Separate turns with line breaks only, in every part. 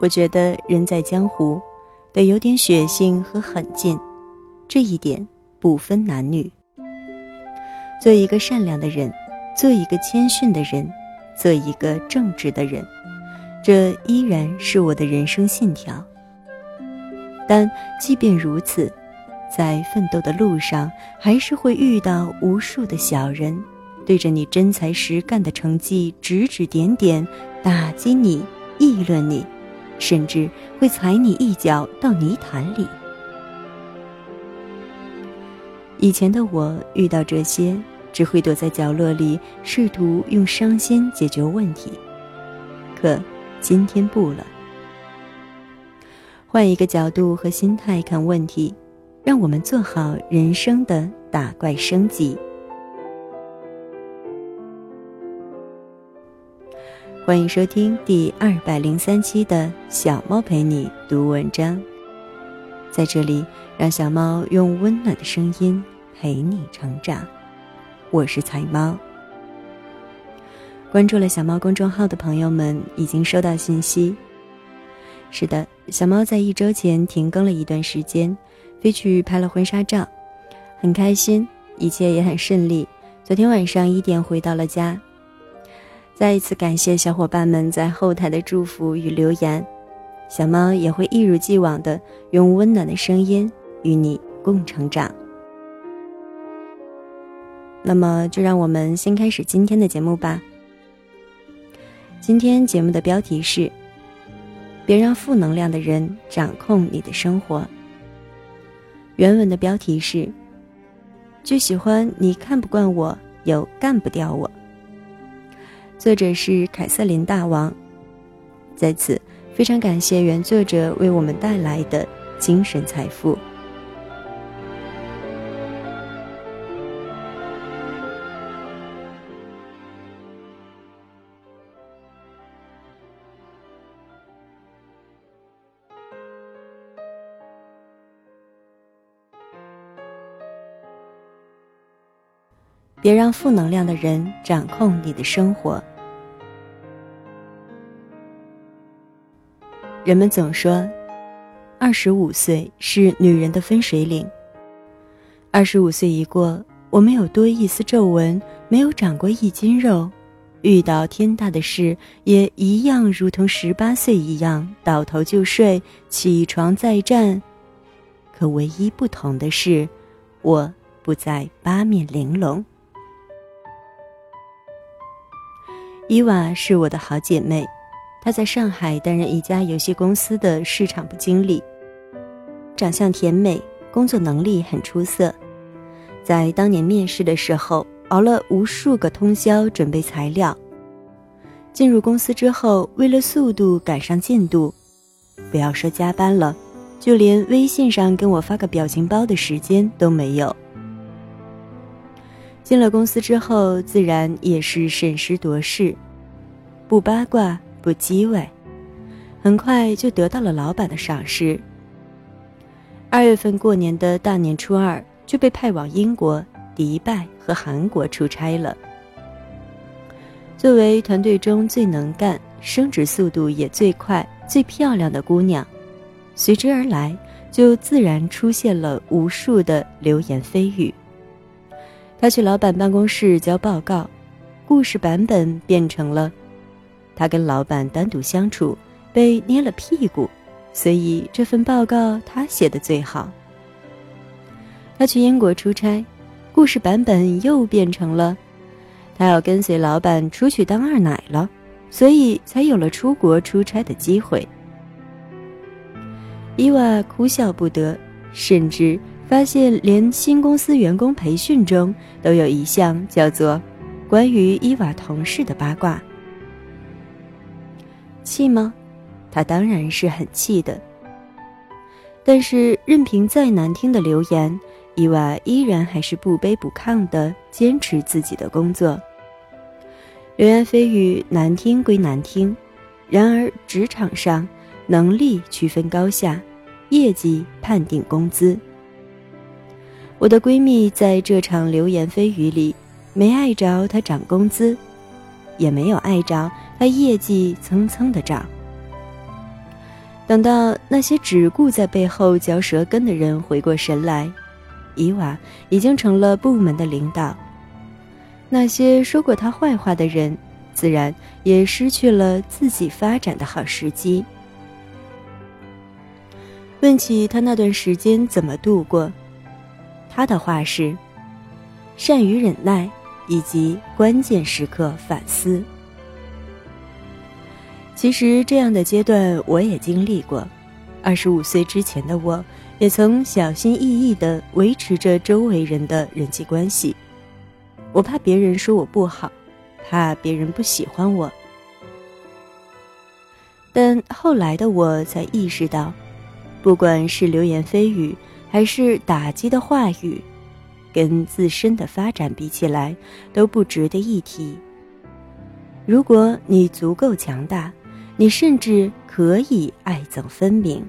我觉得人在江湖，得有点血性和狠劲，这一点不分男女。做一个善良的人，做一个谦逊的人，做一个正直的人，这依然是我的人生信条。但即便如此，在奋斗的路上，还是会遇到无数的小人，对着你真才实干的成绩指指点点，打击你，议论你。甚至会踩你一脚到泥潭里。以前的我遇到这些，只会躲在角落里，试图用伤心解决问题。可今天不了，换一个角度和心态看问题，让我们做好人生的打怪升级。欢迎收听第二百零三期的小猫陪你读文章，在这里让小猫用温暖的声音陪你成长。我是彩猫。关注了小猫公众号的朋友们已经收到信息。是的，小猫在一周前停更了一段时间，飞去拍了婚纱照，很开心，一切也很顺利。昨天晚上一点回到了家。再一次感谢小伙伴们在后台的祝福与留言，小猫也会一如既往的用温暖的声音与你共成长。那么，就让我们先开始今天的节目吧。今天节目的标题是：别让负能量的人掌控你的生活。原文的标题是：就喜欢你看不惯我，又干不掉我。作者是凯瑟琳大王，在此非常感谢原作者为我们带来的精神财富。别让负能量的人掌控你的生活。人们总说，二十五岁是女人的分水岭。二十五岁一过，我没有多一丝皱纹，没有长过一斤肉，遇到天大的事也一样，如同十八岁一样倒头就睡，起床再战。可唯一不同的是，我不再八面玲珑。伊娃是我的好姐妹，他在上海担任一家游戏公司的市场部经理，长相甜美，工作能力很出色。在当年面试的时候，熬了无数个通宵准备材料。进入公司之后，为了速度赶上进度，不要说加班了，就连微信上跟我发个表情包的时间都没有。进了公司之后，自然也是审时度势，不八卦不机位，很快就得到了老板的赏识。二月份过年的大年初二，就被派往英国、迪拜和韩国出差了。作为团队中最能干、升职速度也最快、最漂亮的姑娘，随之而来就自然出现了无数的流言蜚语。她去老板办公室交报告，故事版本变成了他跟老板单独相处被捏了屁股，所以这份报告他写的最好。他去英国出差，故事版本又变成了他要跟随老板出去当二奶了，所以才有了出国出差的机会。伊娃哭笑不得，甚至。发现连新公司员工培训中都有一项叫做“关于伊娃同事的八卦”，气吗？他当然是很气的。但是任凭再难听的流言，伊娃依然还是不卑不亢的坚持自己的工作。流言蜚语难听归难听，然而职场上能力区分高下，业绩判定工资。我的闺蜜在这场流言蜚语里，没碍着她涨工资，也没有碍着他业绩蹭蹭的涨。等到那些只顾在背后嚼舌根的人回过神来，伊娃已经成了部门的领导。那些说过他坏话的人，自然也失去了自己发展的好时机。问起他那段时间怎么度过，他的话是：善于忍耐，以及关键时刻反思。其实这样的阶段我也经历过。二十五岁之前的我，也曾小心翼翼地维持着周围人的人际关系。我怕别人说我不好，怕别人不喜欢我。但后来的我才意识到。不管是流言蜚语，还是打击的话语，跟自身的发展比起来，都不值得一提。如果你足够强大，你甚至可以爱憎分明。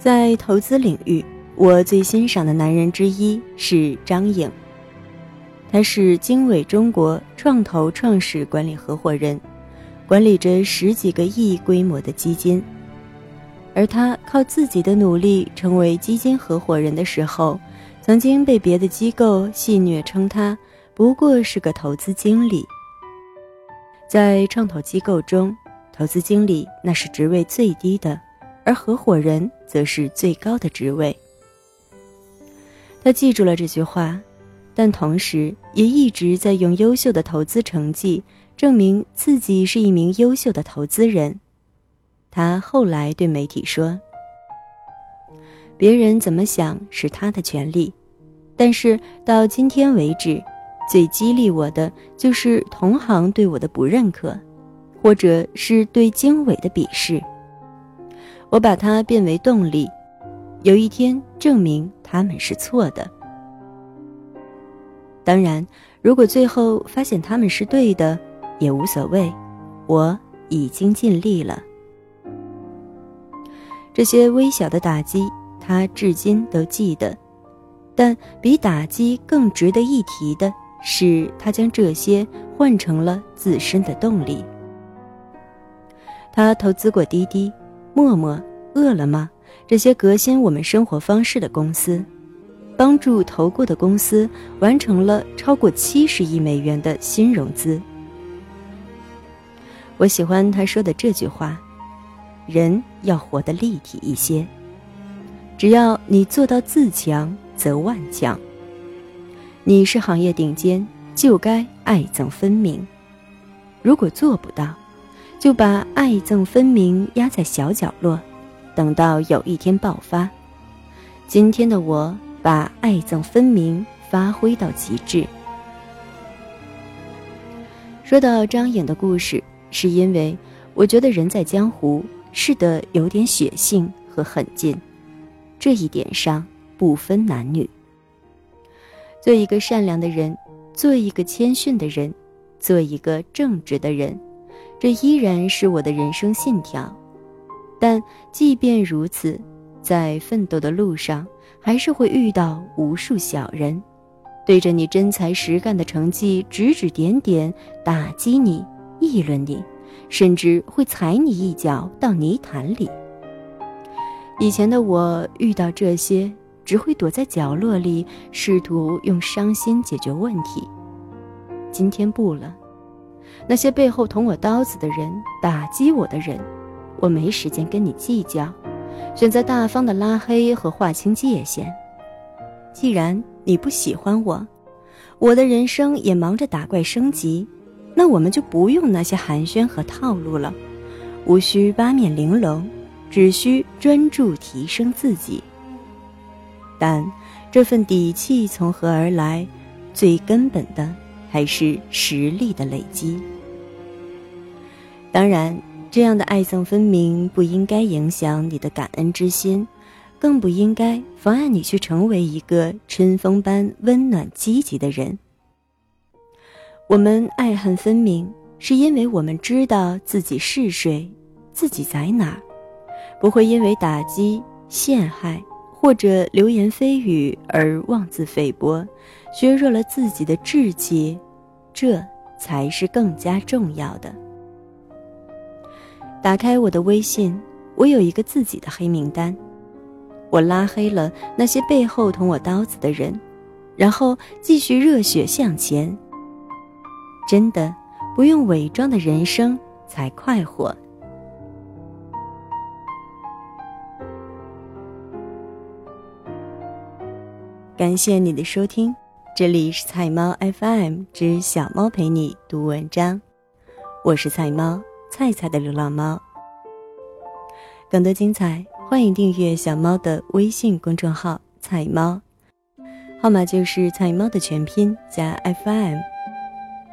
在投资领域，我最欣赏的男人之一是张颖，他是经纬中国创投创始管理合伙人。管理着十几个亿规模的基金，而他靠自己的努力成为基金合伙人的时候，曾经被别的机构戏谑称他不过是个投资经理。在创投机构中，投资经理那是职位最低的，而合伙人则是最高的职位。他记住了这句话，但同时也一直在用优秀的投资成绩。证明自己是一名优秀的投资人，他后来对媒体说：“别人怎么想是他的权利，但是到今天为止，最激励我的就是同行对我的不认可，或者是对经纬的鄙视。我把它变为动力，有一天证明他们是错的。当然，如果最后发现他们是对的。”也无所谓，我已经尽力了。这些微小的打击，他至今都记得。但比打击更值得一提的是，他将这些换成了自身的动力。他投资过滴滴、陌陌、饿了么这些革新我们生活方式的公司，帮助投过的公司完成了超过七十亿美元的新融资。我喜欢他说的这句话：“人要活得立体一些。只要你做到自强，则万强。你是行业顶尖，就该爱憎分明。如果做不到，就把爱憎分明压在小角落，等到有一天爆发。今天的我把爱憎分明发挥到极致。”说到张颖的故事。是因为我觉得人在江湖是的有点血性和狠劲，这一点上不分男女。做一个善良的人，做一个谦逊的人，做一个正直的人，这依然是我的人生信条。但即便如此，在奋斗的路上，还是会遇到无数小人，对着你真才实干的成绩指指点点，打击你。议论你，甚至会踩你一脚到泥潭里。以前的我遇到这些，只会躲在角落里，试图用伤心解决问题。今天不了，那些背后捅我刀子的人，打击我的人，我没时间跟你计较，选择大方的拉黑和划清界限。既然你不喜欢我，我的人生也忙着打怪升级。那我们就不用那些寒暄和套路了，无需八面玲珑，只需专注提升自己。但这份底气从何而来？最根本的还是实力的累积。当然，这样的爱憎分明不应该影响你的感恩之心，更不应该妨碍你去成为一个春风般温暖积极的人。我们爱恨分明，是因为我们知道自己是谁，自己在哪儿，不会因为打击、陷害或者流言蜚语而妄自菲薄，削弱了自己的志气，这才是更加重要的。打开我的微信，我有一个自己的黑名单，我拉黑了那些背后捅我刀子的人，然后继续热血向前。真的，不用伪装的人生才快活。感谢你的收听，这里是菜猫 FM 之小猫陪你读文章，我是菜猫菜菜的流浪猫。更多精彩，欢迎订阅小猫的微信公众号“菜猫”，号码就是菜猫的全拼加 FM。